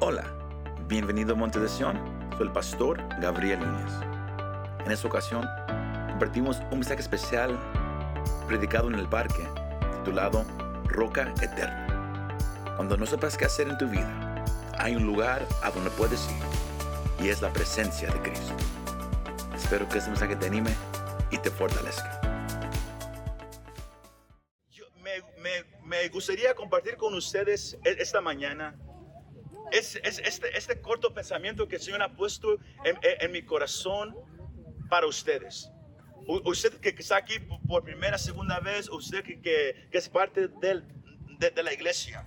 Hola, bienvenido a Monte de Sion. Soy el pastor Gabriel Núñez. En esta ocasión, compartimos un mensaje especial predicado en el parque titulado Roca Eterna. Cuando no sepas qué hacer en tu vida, hay un lugar a donde puedes ir y es la presencia de Cristo. Espero que este mensaje te anime y te fortalezca. Yo- me, gustaría compartir con ustedes e- esta mañana es, es este, este corto pensamiento que el Señor ha puesto en, mi corazón para ustedes. Usted que está aquí por- primera, segunda vez, usted que, es parte de, la iglesia.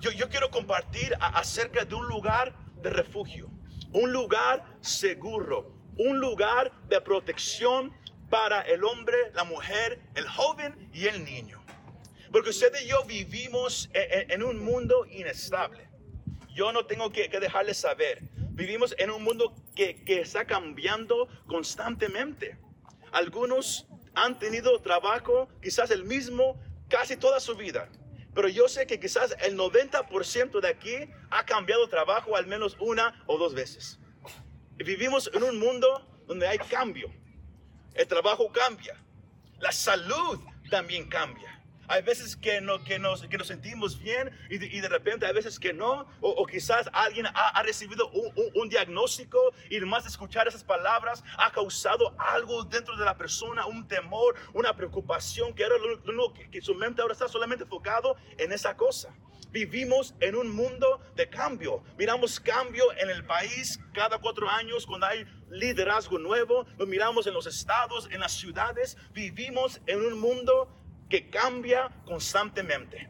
Yo, quiero compartir acerca de un lugar de refugio, un lugar seguro, un lugar de protección para el hombre, la mujer, el joven y el niño. Porque usted y yo vivimos en, en- en un mundo inestable. Yo no tengo que, que dejarles saber. Vivimos en un mundo que, que está cambiando constantemente. Algunos han tenido trabajo, quizás el mismo, casi toda su vida. Pero yo sé que quizás el 90% de aquí ha cambiado trabajo al menos una o dos veces. Vivimos en un mundo donde hay cambio. El trabajo cambia. La salud también cambia. Hay veces que, no, que, nos, que nos sentimos bien y de, y de repente hay veces que no. O, o quizás alguien ha, ha recibido un, un- un diagnóstico y nomás escuchar esas palabras ha causado algo dentro de la persona, un temor, una preocupación, que era lo, lo que, que su mente ahora está solamente enfocado en esa cosa. Vivimos en un mundo de cambio. Miramos cambio en el país cada cuatro años cuando hay liderazgo nuevo. Lo miramos en los estados, en las ciudades. Vivimos en un mundo que cambia constantemente.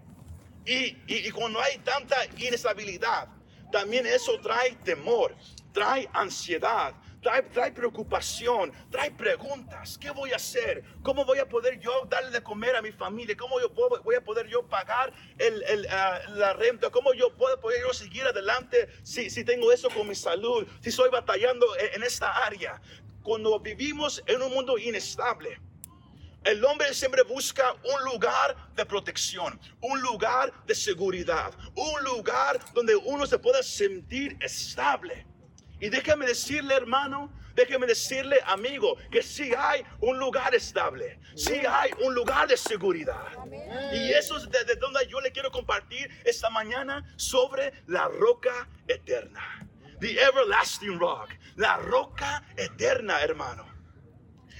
Y, y- cuando hay tanta inestabilidad, también eso trae temor, trae ansiedad, trae, trae preocupación, trae preguntas. ¿Qué voy a hacer? ¿Cómo voy a poder yo darle de comer a mi familia? ¿Cómo yo puedo- voy a poder yo pagar el- el, ah, la renta? ¿Cómo yo puedo poder yo seguir adelante si, si tengo eso con mi salud? Si estoy batallando en esta área. Cuando vivimos en un mundo inestable, el hombre siempre busca un lugar de protección, un lugar de seguridad, un lugar donde uno se pueda sentir estable. Y déjame decirle, hermano, déjame decirle, amigo, que sí hay un lugar estable, sí hay un lugar de seguridad. Y eso es desde donde yo le quiero compartir esta mañana sobre la roca eterna. The everlasting rock, la roca eterna, hermano.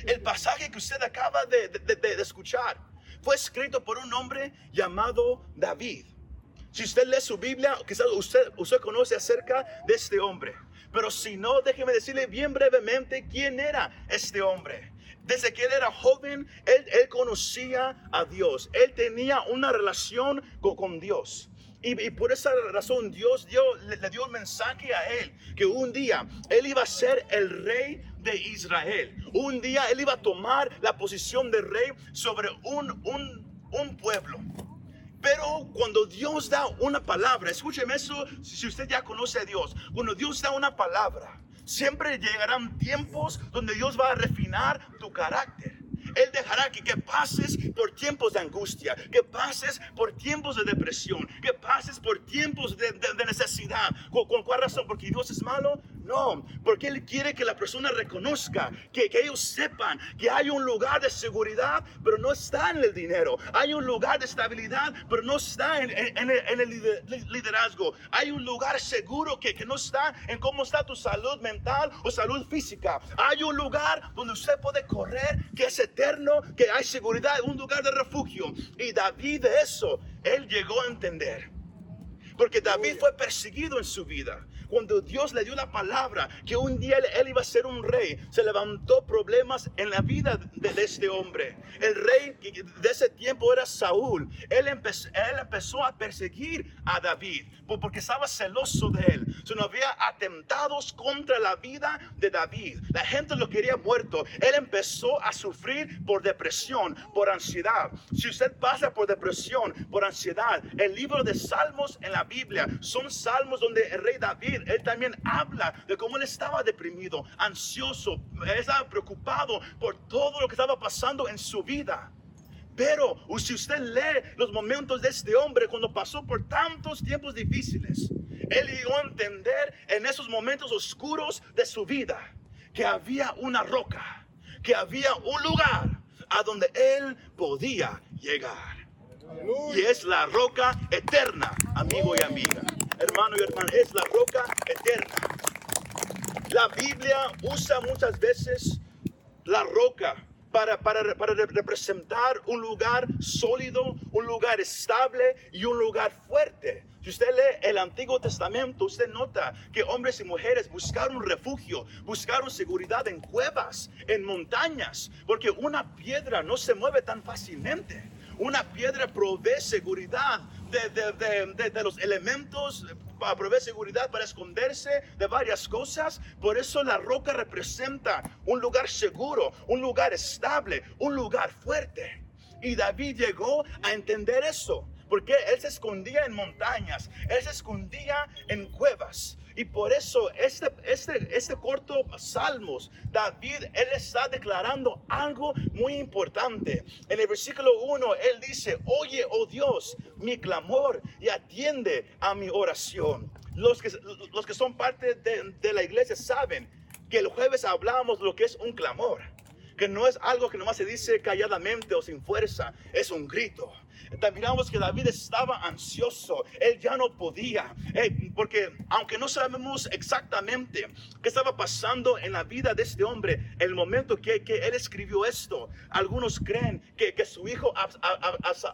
El pasaje que usted acaba de, de- escuchar fue escrito por un hombre llamado David. Si usted lee su Biblia, quizás usted, usted conoce acerca de este hombre. Pero si no, déjeme decirle bien brevemente quién era este hombre. Desde que él era joven, él, él conocía a Dios. Él tenía una relación con, Dios. Y, y por esa razón Dios dio, le, le dio un mensaje a él, que un día él iba a ser el rey de Israel. Un día él iba a tomar la posición de rey sobre un, un, un pueblo. Pero cuando Dios da una palabra, escúcheme eso si usted ya conoce a Dios, cuando Dios da una palabra, siempre llegarán tiempos donde Dios va a refinar tu carácter. Él dejará que, que pases por tiempos de angustia, que pases por tiempos de depresión, que pases por tiempos de necesidad. ¿Con, con cuál razón? ¿Porque Dios es malo? No, porque Él quiere que la persona reconozca, que, que ellos sepan que hay un lugar de seguridad, pero no está en el dinero. Hay un lugar de estabilidad, pero no está en, en- en el, en el lider- liderazgo. Hay un lugar seguro que, que no está en cómo está tu salud mental o salud física. Hay un lugar donde usted puede correr, que es eterno, que hay seguridad, un lugar de refugio. Y David de eso, él llegó a entender. Porque David fue perseguido en su vida. Cuando Dios le dio la palabra que un día él, iba a ser un rey, se levantó problemas en la vida de, este hombre. El rey de ese tiempo era Saúl. Él empezó, a perseguir a David por- porque estaba celoso de él. So, no había atentados contra la vida de David. La gente lo quería muerto. Él empezó a sufrir por depresión, por ansiedad. Si usted pasa por depresión, por ansiedad, el libro de Salmos en la Biblia son salmos donde el rey David, él también habla de cómo él estaba deprimido, ansioso, él estaba preocupado por todo lo que estaba pasando en su vida. Pero si usted lee los momentos de este hombre cuando pasó por tantos tiempos difíciles, él llegó a entender en esos momentos oscuros de su vida que había una roca, que había un lugar a donde él podía llegar. Y es la roca eterna, amigo y amiga. Hermano y hermana, es la roca eterna. La Biblia usa muchas veces la roca para, para, para, representar un lugar sólido, un lugar estable y un lugar fuerte. Si usted lee el Antiguo Testamento, usted nota que hombres y mujeres buscaron refugio, buscaron seguridad en cuevas, en montañas, porque una piedra no se mueve tan fácilmente. Una piedra provee seguridad de, los elementos, provee seguridad para esconderse de varias cosas. Por eso la roca representa un lugar seguro, un lugar estable, un lugar fuerte. Y David llegó a entender eso. Porque él se escondía en montañas, él se escondía en cuevas. Y por eso este, este, este corto Salmos, David, él está declarando algo muy importante. En el versículo 1, él dice, oye, oh Dios, mi clamor y atiende a mi oración. Los que, los que son parte de, de la iglesia saben que el jueves hablamos lo que es un clamor que no es algo que nomás se dice calladamente o sin fuerza, es un grito. Miramos que David estaba ansioso, él ya no podía, eh, porque aunque no sabemos exactamente qué estaba pasando en la vida de este hombre, el momento que, que él escribió esto, algunos creen que, que su hijo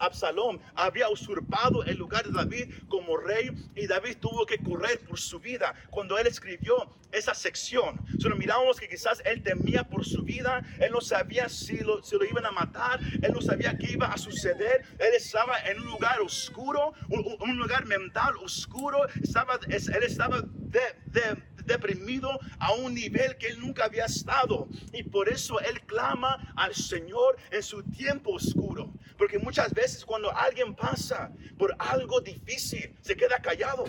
Absalom había usurpado el lugar de David como rey y David tuvo que correr por su vida cuando él escribió esa sección. Solo miramos que quizás él temía por su vida, él no sabía si lo, si lo iban a matar, él no sabía qué iba a suceder, él estaba en un lugar oscuro, un, lugar mental oscuro, estaba, él estaba deprimido a un nivel que él nunca había estado. Y por eso él clama al Señor en su tiempo oscuro. Porque muchas veces cuando alguien pasa por algo difícil, se queda callado,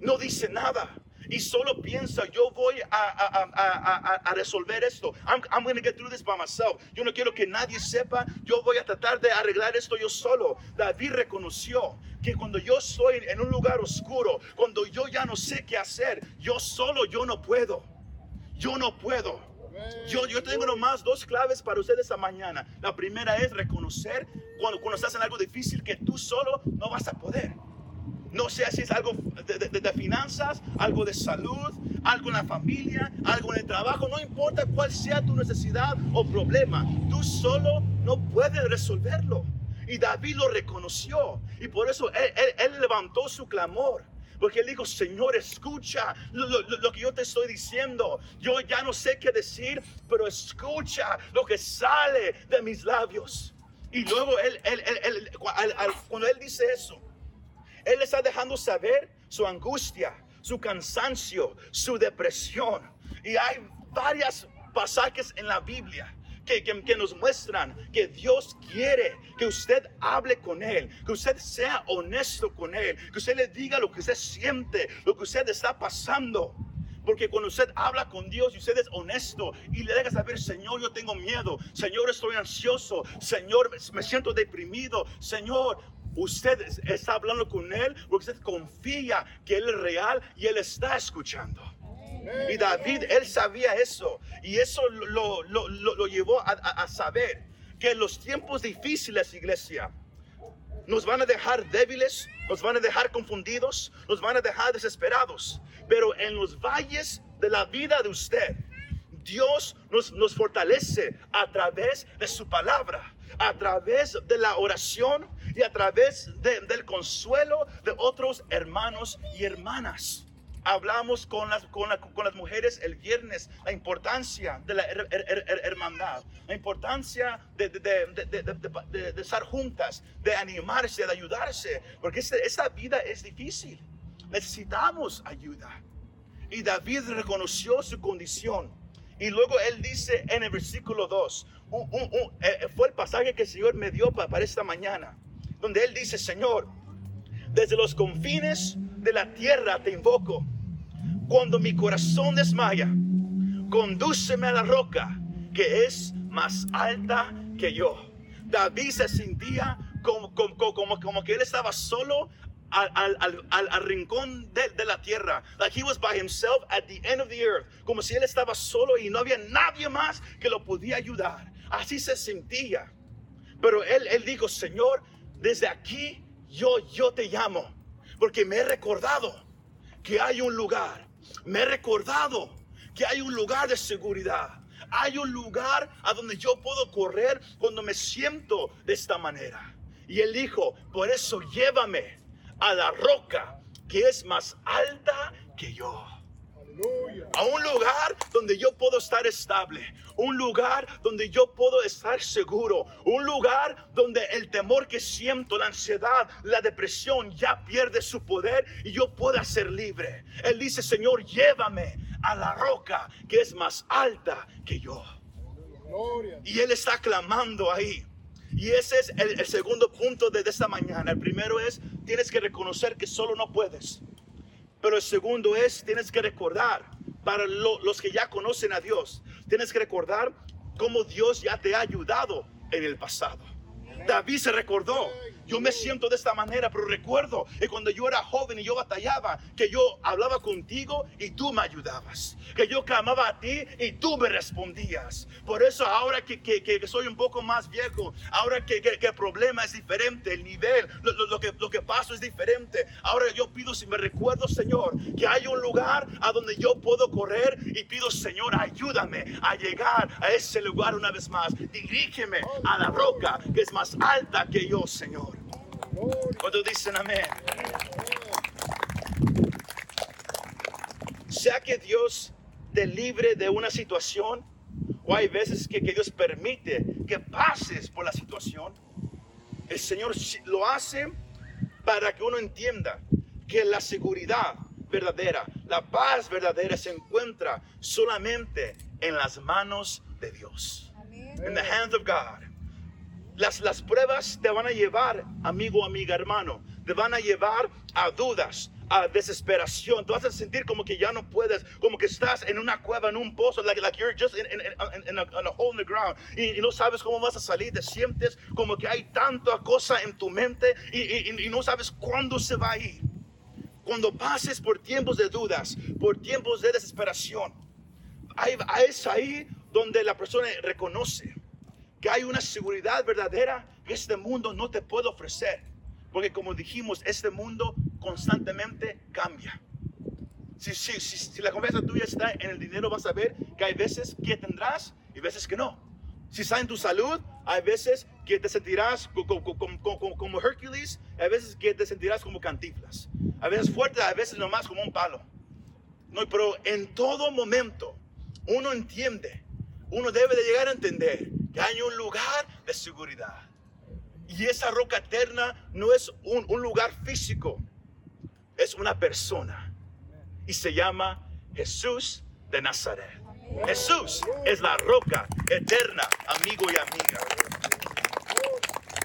no dice nada y solo piensa, yo voy a, a, a, a resolver esto. I'm, I'm going to get through this by myself. Yo no quiero que nadie sepa, yo voy a tratar de arreglar esto yo solo. David reconoció que cuando yo estoy en un lugar oscuro, cuando yo ya no sé qué hacer, yo solo, yo no puedo. Yo no puedo. Yo, yo tengo nomás dos claves para ustedes esta mañana. La primera es reconocer cuando, cuando estás en algo difícil que tú solo no vas a poder. No sé si es algo de, finanzas, algo de salud, algo en la familia, algo en el trabajo. No importa cuál sea tu necesidad o problema. Tú solo no puedes resolverlo. Y David lo reconoció. Y por eso él, levantó su clamor. Porque él dijo, Señor, escucha lo, que yo te estoy diciendo. Yo ya no sé qué decir, pero escucha lo que sale de mis labios. Y luego él, cuando él dice eso, él está dejando saber su angustia, su cansancio, su depresión. Y hay varias pasajes en la Biblia que, que, nos muestran que Dios quiere que usted hable con Él, que usted sea honesto con Él, que usted le diga lo que usted siente, lo que usted está pasando. Porque cuando usted habla con Dios y usted es honesto y le deja saber, Señor, yo tengo miedo, Señor, estoy ansioso, Señor, me siento deprimido, Señor, Usted está hablando con Él porque usted confía que Él es real y Él está escuchando. Y David, él sabía eso. Y eso lo, lo, lo, llevó a, a, saber que los tiempos difíciles, iglesia, nos van a dejar débiles, nos van a dejar confundidos, nos van a dejar desesperados. Pero en los valles de la vida de usted, Dios nos, nos fortalece a través de su palabra, a través de la oración y a través del consuelo de otros hermanos y hermanas. Hablamos con las, con, las mujeres el viernes la importancia de la hermandad, la importancia de, de, estar juntas, de animarse, de ayudarse, porque este, esta vida es difícil. Necesitamos ayuda. Y David reconoció su condición. Y luego él dice en el versículo 2, eh, fue el pasaje que el Señor me dio para esta mañana donde Él dice, Señor, desde los confines de la tierra te invoco. Cuando mi corazón desmaya, condúceme a la roca que es más alta que yo. David se sentía como, como, como, como que él estaba solo al, al, al, al, rincón de, de, la tierra. Like he was by himself at the end of the earth. Como si él estaba solo y no había nadie más que lo podía ayudar. Así se sentía. Pero él, él dijo, Señor, desde aquí yo, yo te llamo. Porque me he recordado que hay un lugar. Me he recordado que hay un lugar de seguridad. Hay un lugar a donde yo puedo correr cuando me siento de esta manera. Y él dijo, por eso llévame a la roca que es más alta que yo. A un lugar donde yo puedo estar estable. Un lugar donde yo puedo estar seguro. Un lugar donde el temor que siento, la ansiedad, la depresión ya pierde su poder y yo pueda ser libre. Él dice, Señor, llévame a la roca que es más alta que yo. Y Él está clamando ahí. Y ese es el, segundo punto de esta mañana. El primero es, tienes que reconocer que solo no puedes. Pero el segundo es, tienes que recordar, para lo, los que ya conocen a Dios, tienes que recordar cómo Dios ya te ha ayudado en el pasado. David se recordó yo me siento de esta manera, pero recuerdo que cuando yo era joven y yo batallaba, que yo hablaba contigo y tú me ayudabas. Que yo clamaba a ti y tú me respondías. Por eso ahora que, que, que soy un poco más viejo, ahora que, el problema es diferente, el nivel, lo, lo, lo, que, lo que paso es diferente. Ahora yo pido, si me recuerdo, Señor, que hay un lugar a donde yo puedo correr y pido, Señor, ayúdame a llegar a ese lugar una vez más. Dirígeme a la roca que es más alta que yo, Señor. Cuando dicen amén. Sea que Dios te libre de una situación, o hay veces que, que Dios permite que pases por la situación, el Señor lo hace para que uno entienda que la seguridad verdadera, la paz verdadera se encuentra solamente en las manos de Dios. In the hands of God. Las, las pruebas te van a llevar, amigo, amiga, hermano, te van a llevar a dudas, a desesperación. Tú vas a sentir como que ya no puedes, como que estás en una cueva, en un pozo, like, like you're just in, in, in, a, in a, hole in the ground. Y, y, no sabes cómo vas a salir. Te sientes como que hay tanta cosa en tu mente y, y, y no sabes cuándo se va a ir. Cuando pases por tiempos de dudas, por tiempos de desesperación, hay, es ahí donde la persona reconoce que hay una seguridad verdadera que este mundo no te puede ofrecer. Porque como dijimos, este mundo constantemente cambia. Si, la confianza tuya está en el dinero, vas a ver que hay veces que tendrás y veces que no. Si está en tu salud, hay veces que te sentirás como, como, como, como Hércules, hay veces que te sentirás como cantiflas. A veces fuerte, a veces nomás como un palo. No, pero en todo momento, uno entiende, uno debe de llegar a entender hay un lugar de seguridad. Y esa roca eterna no es un, un lugar físico, es una persona. Y se llama Jesús de Nazaret. Jesús es la roca eterna, amigo y amiga.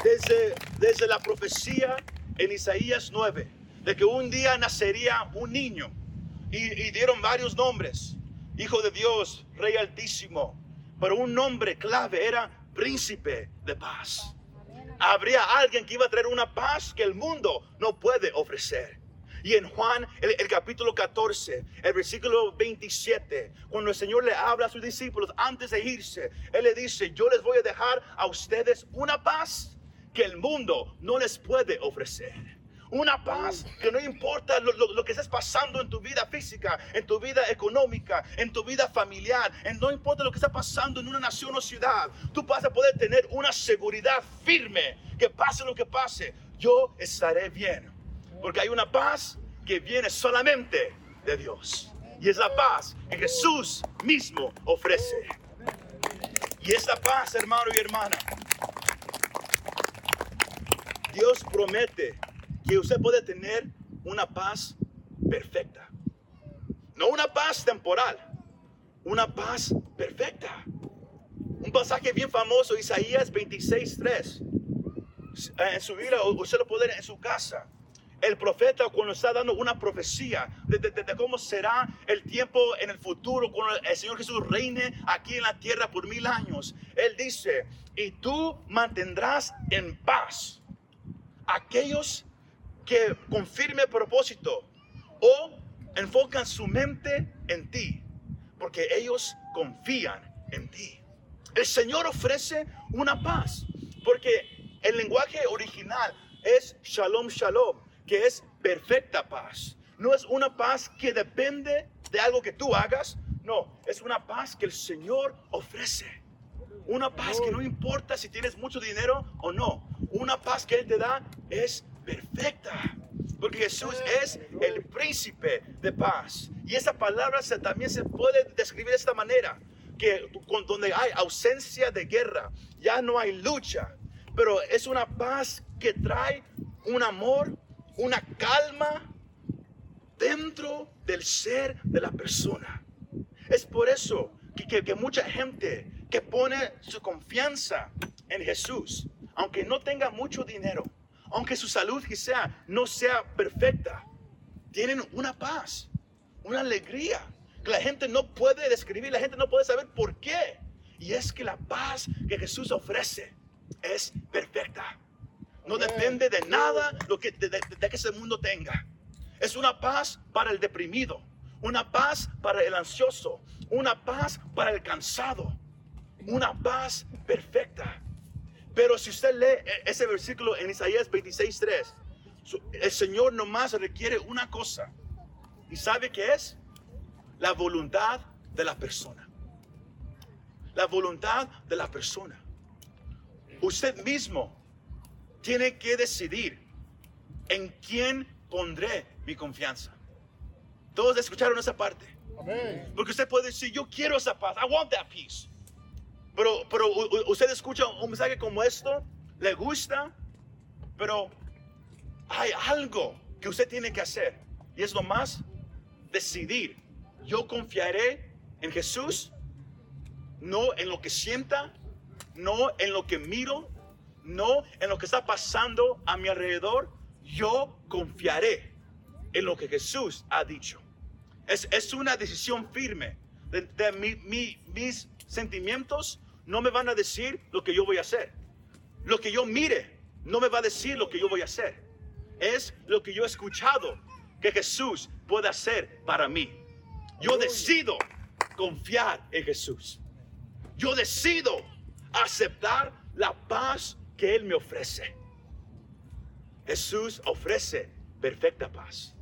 Desde, desde la profecía en Isaías 9, de que un día nacería un niño, y dieron varios nombres, Hijo de Dios, Rey Altísimo, pero un nombre clave era príncipe de paz. Habría alguien que iba a traer una paz que el mundo no puede ofrecer. Y en Juan, el, capítulo 14, el versículo 27, cuando el Señor le habla a sus discípulos antes de irse, Él le dice, yo les voy a dejar a ustedes una paz que el mundo no les puede ofrecer. Una paz que no importa lo, lo, lo, que estés pasando en tu vida física, en tu vida económica, en tu vida familiar, en no importa lo que está pasando en una nación o ciudad, tú vas a poder tener una seguridad firme que pase lo que pase, yo estaré bien. Porque hay una paz que viene solamente de Dios. Y es la paz que Jesús mismo ofrece. Y esta paz, hermano y hermana, Dios promete que usted puede tener una paz perfecta. No una paz temporal, una paz perfecta. Un pasaje bien famoso, Isaías 26, 3. En su vida, usted lo puede en su casa. el profeta cuando está dando una profecía de- de cómo será el tiempo en el futuro cuando el Señor Jesús reine aquí en la tierra por mil años. Él dice, y tú mantendrás en paz aquellos que con firme propósito o enfocan su mente en ti, porque ellos confían en ti. El Señor ofrece una paz, porque el lenguaje original es shalom shalom, que es perfecta paz. No es una paz que depende de algo que tú hagas, no, es una paz que el Señor ofrece. Una paz que no importa si tienes mucho dinero o no. Una paz que Él te da es perfecta. Porque Jesús es el príncipe de paz. Y esa palabra se- también se puede describir de esta manera. Que con- donde hay ausencia de guerra, ya no hay lucha. Pero es una paz que trae un amor, una calma dentro del ser de la persona. Es por eso que, que- que mucha gente que pone su confianza en Jesús, aunque no tenga mucho dinero, aunque su salud quizá no sea perfecta, tienen una paz, una alegría que la gente no puede describir, la gente no puede saber por qué. Y es que la paz que Jesús ofrece es perfecta. No depende de nada lo que, de, de- de que ese mundo tenga. Es una paz para el deprimido, una paz para el ansioso, una paz para el cansado, una paz perfecta. Pero si usted lee e- ese versículo en Isaías 26:3, su- el Señor nomás requiere una cosa. ¿Y sabe qué es? La voluntad de la persona. La voluntad de la persona. Usted mismo tiene que decidir en quién pondré mi confianza. Todos escucharon esa parte. Amén. Porque usted puede decir, yo quiero esa paz. I want that peace. Pero, pero usted escucha un mensaje como esto, le gusta, pero hay algo que usted tiene que hacer. Y es lo más decidir. Yo confiaré en Jesús, no en lo que sienta, no en lo que miro, no en lo que está pasando a mi alrededor. Yo confiaré en lo que Jesús ha dicho. Es, es una decisión firme. De, de mi- mi- mis sentimientos no me van a decir lo que yo voy a hacer. Lo que yo mire no me va a decir lo que yo voy a hacer. Es lo que yo he escuchado que Jesús puede hacer para mí. Yo decido confiar en Jesús. Yo decido aceptar la paz que Él me ofrece. Jesús ofrece perfecta paz.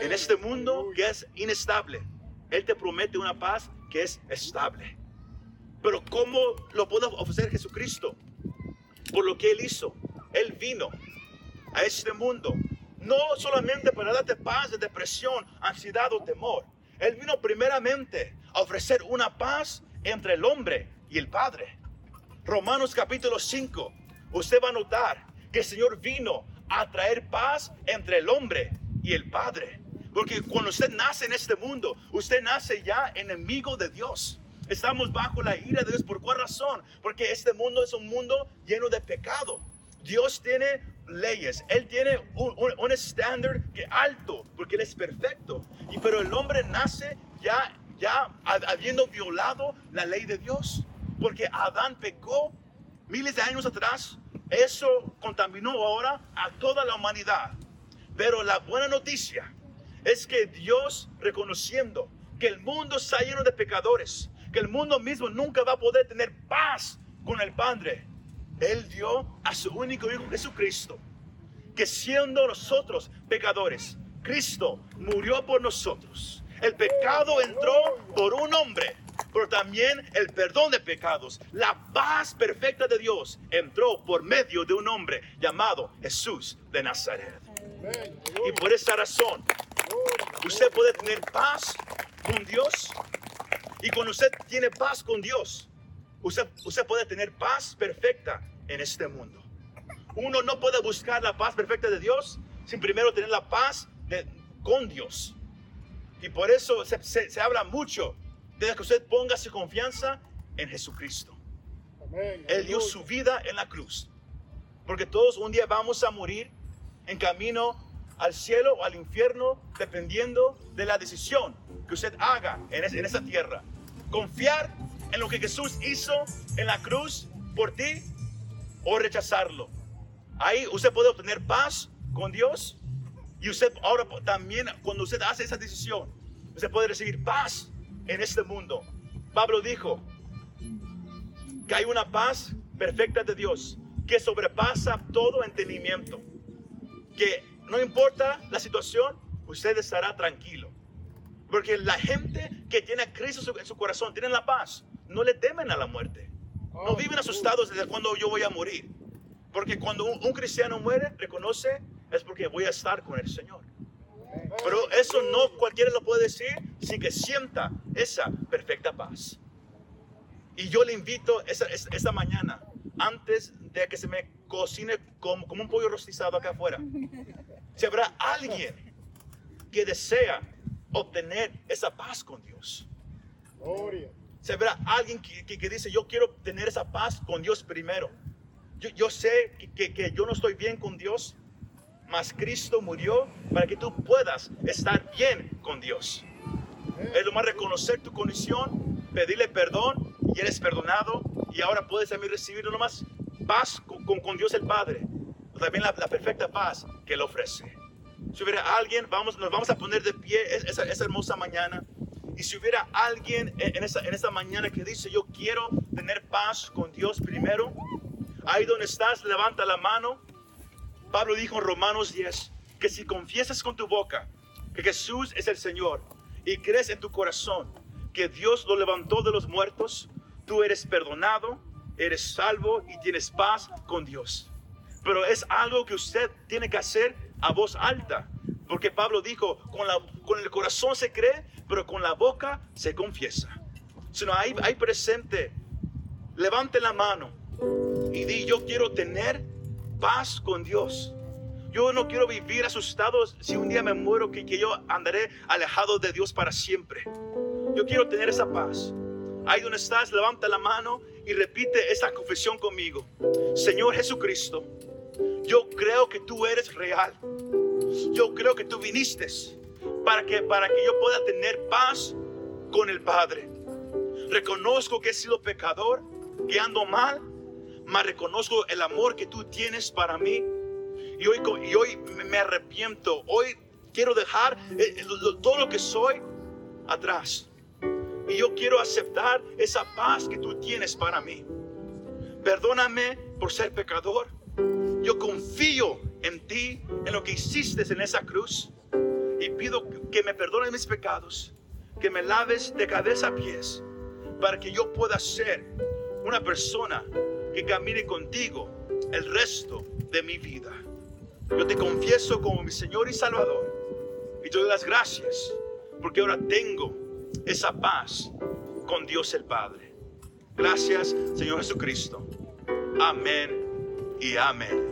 En este mundo que es inestable, Él te promete una paz que es estable. Pero ¿cómo lo puede ofrecer Jesucristo? Por lo que Él hizo. Él vino a este mundo, no solamente para darte paz de depresión, ansiedad o temor. Él vino primeramente a ofrecer una paz entre el hombre y el Padre. Romanos capítulo 5, usted va a notar que el Señor vino a traer paz entre el hombre y el Padre. Porque cuando usted nace en este mundo, usted nace ya enemigo de Dios. Estamos bajo la ira de Dios. ¿Por cuál razón? Porque este mundo es un mundo lleno de pecado. Dios tiene leyes, Él tiene un, estándar alto, porque Él es perfecto. Y pero el hombre nace ya, ya ha- habiendo violado la ley de Dios, porque Adán pecó miles de años atrás. Eso contaminó ahora a toda la humanidad. Pero la buena noticia es que Dios, reconociendo que el mundo está lleno de pecadores, que el mundo mismo nunca va a poder tener paz con el Padre, Él dio a su único Hijo Jesucristo, que siendo nosotros pecadores, Cristo murió por nosotros. El pecado entró por un hombre, pero también el perdón de pecados, la paz perfecta de Dios entró por medio de un hombre llamado Jesús de Nazaret. Y por esa razón, usted puede tener paz con Dios. Y cuando usted tiene paz con Dios, usted, usted puede tener paz perfecta en este mundo. Uno no puede buscar la paz perfecta de Dios sin primero tener la paz de- con Dios. Y por eso se, se- se habla mucho de que usted ponga su confianza en Jesucristo. Amén. Él dio su vida en la cruz. Porque todos un día vamos a morir en camino al cielo o al infierno dependiendo de la decisión que usted haga en, es- en esa tierra. Confiar en lo que Jesús hizo en la cruz por ti o rechazarlo. Ahí usted puede obtener paz con Dios y usted ahora también cuando usted hace esa decisión, usted puede recibir paz en este mundo. Pablo dijo que hay una paz perfecta de Dios que sobrepasa todo entendimiento. Que no importa la situación, usted estará tranquilo. Porque la gente que tiene a Cristo en su- corazón, tienen la paz, no le temen a la muerte. No viven asustados desde cuando yo voy a morir. Porque cuando un, un cristiano muere, reconoce, es porque voy a estar con el Señor. Pero eso no cualquiera lo puede decir sin que sienta esa perfecta paz. Y yo le invito esta mañana, antes de que se me cocine como, como un pollo rostizado acá afuera, si habrá alguien que desea obtener esa paz con Dios. Gloria. Si habrá alguien que, que- que dice, yo quiero tener esa paz con Dios primero. Yo, yo sé que, que- yo no estoy bien con Dios, mas Cristo murió para que tú puedas estar bien con Dios. Es lo más reconocer tu condición, pedirle perdón y eres perdonado y ahora puedes también recibir no más paz con, con- con Dios el Padre, también la, la perfecta paz que Él ofrece. Si hubiera alguien, vamos, nos vamos a poner de pie es- esa, esa hermosa mañana. Y si hubiera alguien en en esta, en esta mañana que dice, yo quiero tener paz con Dios primero, ahí donde estás, levanta la mano. Pablo dijo en Romanos 10 que si confiesas con tu boca que Jesús es el Señor y crees en tu corazón que Dios lo levantó de los muertos, tú eres perdonado, eres salvo y tienes paz con Dios. Pero es algo que usted tiene que hacer a voz alta, porque Pablo dijo, con, el corazón se cree, pero con la boca se confiesa. Si no hay, hay presente, levante la mano y di, yo quiero tener paz con Dios. Yo no quiero vivir asustado si un día me muero, que, que yo andaré alejado de Dios para siempre. Yo quiero tener esa paz. Ahí donde estás, levanta la mano y repite esta confesión conmigo. Señor Jesucristo, yo creo que tú eres real. Yo creo que tú viniste para que, para que yo pueda tener paz con el Padre. Reconozco que he sido pecador, que ando mal, mas reconozco el amor que tú tienes para mí. Y hoy, y hoy me- arrepiento. Hoy quiero dejar eh, lo- todo lo que soy atrás. Y yo quiero aceptar esa paz que tú tienes para mí. Perdóname por ser pecador. Yo confío en ti, en lo que hiciste en esa cruz. Y pido que me perdones mis pecados, que me laves de cabeza a pies, para que yo pueda ser una persona que camine contigo el resto de mi vida. Yo te confieso como mi Señor y Salvador. Y te doy las gracias porque ahora tengo esa paz con Dios el Padre. Gracias, Señor Jesucristo. Amén y amén.